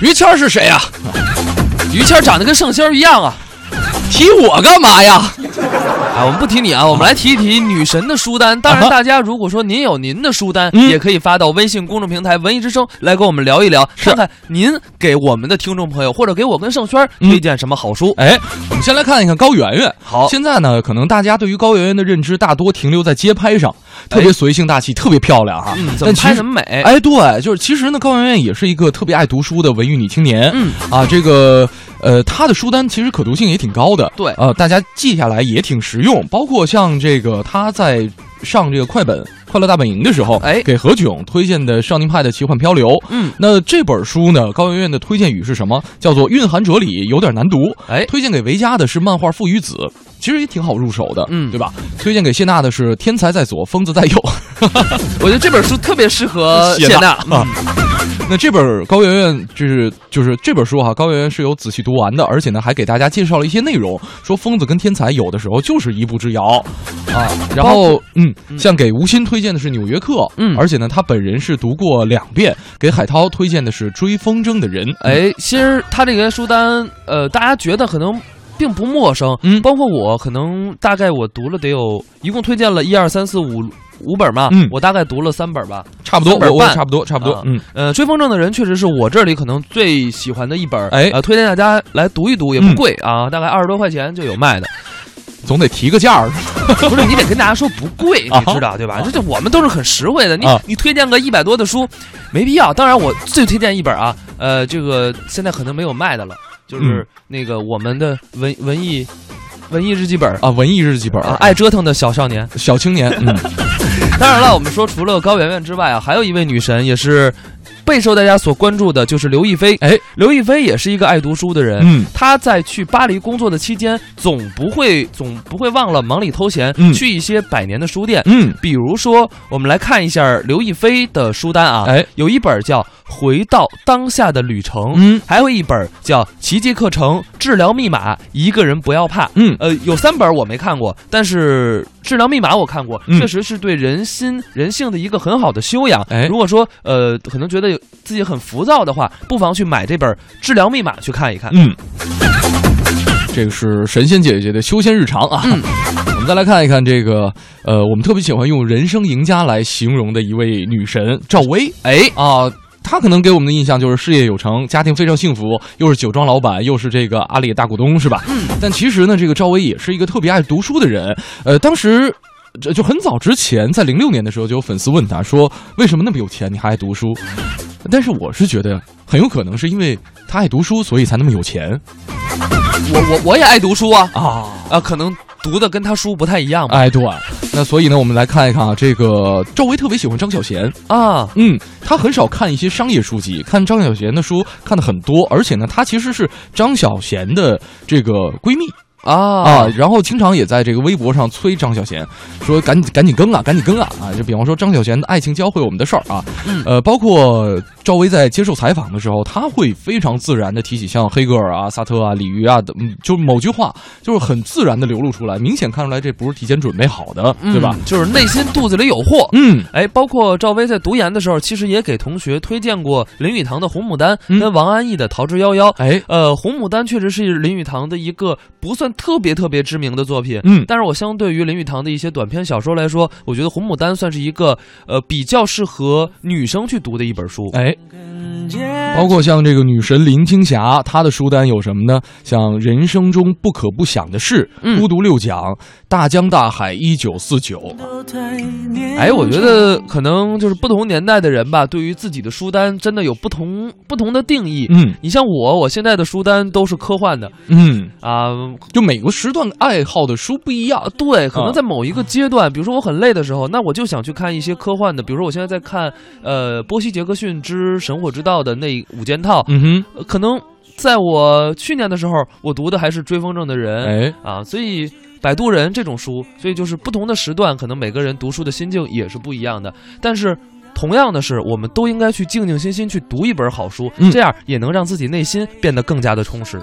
于谦是谁呀？于谦长得跟圣仙一样啊！提我干嘛呀？啊，我们不提你啊，我们来提一提女神的书单。当然，大家如果说您有您的书单，嗯也可以发到微信公众平台“文艺之声”来跟我们聊一聊，看看您给我们的听众朋友，或者给我跟盛轩推荐什么好书。哎，我们先来看一看高圆圆。好现在呢，可能大家对于高圆圆的认知大多停留在街拍上，特别随性大气，特别漂亮哈。嗯，怎么拍怎么美。哎，对，就是其实呢，高圆圆也是一个特别爱读书的文艺女青年。嗯啊，这个呃，他的书单其实可读性也挺高的。对呃，大家记下来也挺实用。包括像这个他在上这个快本《快乐大本营》的时候，哎给何炅推荐的《少年派的奇幻漂流》。嗯，那这本书呢，高圆圆的推荐语是什么？叫做蕴含哲理，有点难读。哎推荐给维嘉的是漫画《父与子》，其实也挺好入手的，嗯对吧？推荐给谢娜的是《天才在左，疯子在右》。我觉得这本书特别适合 谢娜。啊。那这本高圆圆就是就是这本书哈、高圆圆是有仔细读完的，而且呢还给大家介绍了一些内容，说疯子跟天才有的时候就是一步之遥啊。然后嗯，像给吴昕推荐的是《纽约客》，嗯而且呢他本人是读过两遍。给海涛推荐的是《追风筝的人》，哎，其实他这个书单，呃，大家觉得可能并不陌生，嗯。包括我，可能大概我读了得有，一共推荐了一二三四五五本嘛，嗯。我大概读了三本吧。差不多，我我差不多差不多啊，嗯。呃，追风筝的人确实是我这里可能最喜欢的一本，哎。呃，推荐大家来读一读，也不嗯贵啊，大概二十多块钱就有卖的。总得提个价儿，不是你得跟大家说不贵，啊。你知道对吧？这这我们都是很实惠的，你啊。你推荐个一百多的书，没必要。当然，我最推荐一本啊，呃，这个现在可能没有卖的了，就是嗯。那个我们的文文艺文艺日记本啊，文艺日记本啊，爱折腾的小少年。小青年，嗯，当然了，我们说除了高圆圆之外啊，还有一位女神也是备受大家所关注的，就是刘亦菲。哎，刘亦菲也是一个爱读书的人。嗯。她在去巴黎工作的期间，总不会总不会忘了忙里偷闲，嗯。去一些百年的书店。嗯，比如说，我们来看一下刘亦菲的书单啊，哎，有一本叫《回到当下的旅程》，嗯还有一本叫《奇迹课程治疗密码》，一个人不要怕。嗯呃，有三本我没看过，但是《治疗密码》我看过，嗯确实是对人心人性的一个很好的修养。哎如果说呃可能觉得自己很浮躁的话，不妨去买这本《治疗密码》去看一看。嗯，这个是神仙姐姐的修仙日常啊。嗯我们再来看一看这个，呃，我们特别喜欢用“人生赢家”来形容的一位女神赵薇。哎，啊，她可能给我们的印象就是事业有成，家庭非常幸福，又是酒庄老板，又是这个阿里大股东，是吧？嗯。但其实呢，这个赵薇也是一个特别爱读书的人。呃，当时。这就很早之前，在零六年的时候，就有粉丝问他说：“为什么那么有钱，你还爱读书？”但是我是觉得，很有可能是因为他爱读书，所以才那么有钱我我我也爱读书啊啊。啊，可能读的跟他书不太一样吧。哎，对，那所以呢，我们来看一看啊，这个赵薇特别喜欢张小娴，啊，嗯，她很少看一些商业书籍，看张小娴的书看的很多，而且呢，她其实是张小娴的这个闺蜜啊啊，然后经常也在这个微博上催张小娴，说赶紧赶紧更啊，赶紧更啊啊！就比方说张小娴的爱情教会我们的事儿啊，嗯呃，包括赵薇在接受采访的时候，她会非常自然的提起像黑格尔啊、萨特啊、李渔啊的，嗯，就某句话就是很自然的流露出来，明显看出来这不是提前准备好的，对吧？嗯就是内心肚子里有货。嗯，哎，包括赵薇在读研的时候，其实也给同学推荐过林语堂的《红牡丹》嗯跟王安忆的《逃之夭夭》。哎，呃，《红牡丹》确实是林语堂的一个不算特别特别知名的作品，嗯但是我相对于林语堂的一些短篇小说来说，我觉得《红牡丹》算是一个呃比较适合女生去读的一本书。哎，bye 包括像这个女神林青霞，她的书单有什么呢？像人生中不可不想的事、嗯孤独六讲、大江大海一九四九。哎，我觉得可能就是不同年代的人吧，对于自己的书单真的有不同不同的定义。嗯你像我，我现在的书单都是科幻的嗯，啊，就每个时段爱好的书不一样。对，可能啊在某一个阶段，比如说我很累的时候，那我就想去看一些科幻的，比如说我现在在看呃波西·杰克逊之《神火之道》的那五件套，嗯哼，呃可能在我去年的时候，我读的还是《追风筝的人》哎，啊，所以。摆渡人这种书，所以就是不同的时段，可能每个人读书的心境也是不一样的。但是，同样的是，我们都应该去静静心心去读一本好书，嗯这样也能让自己内心变得更加的充实。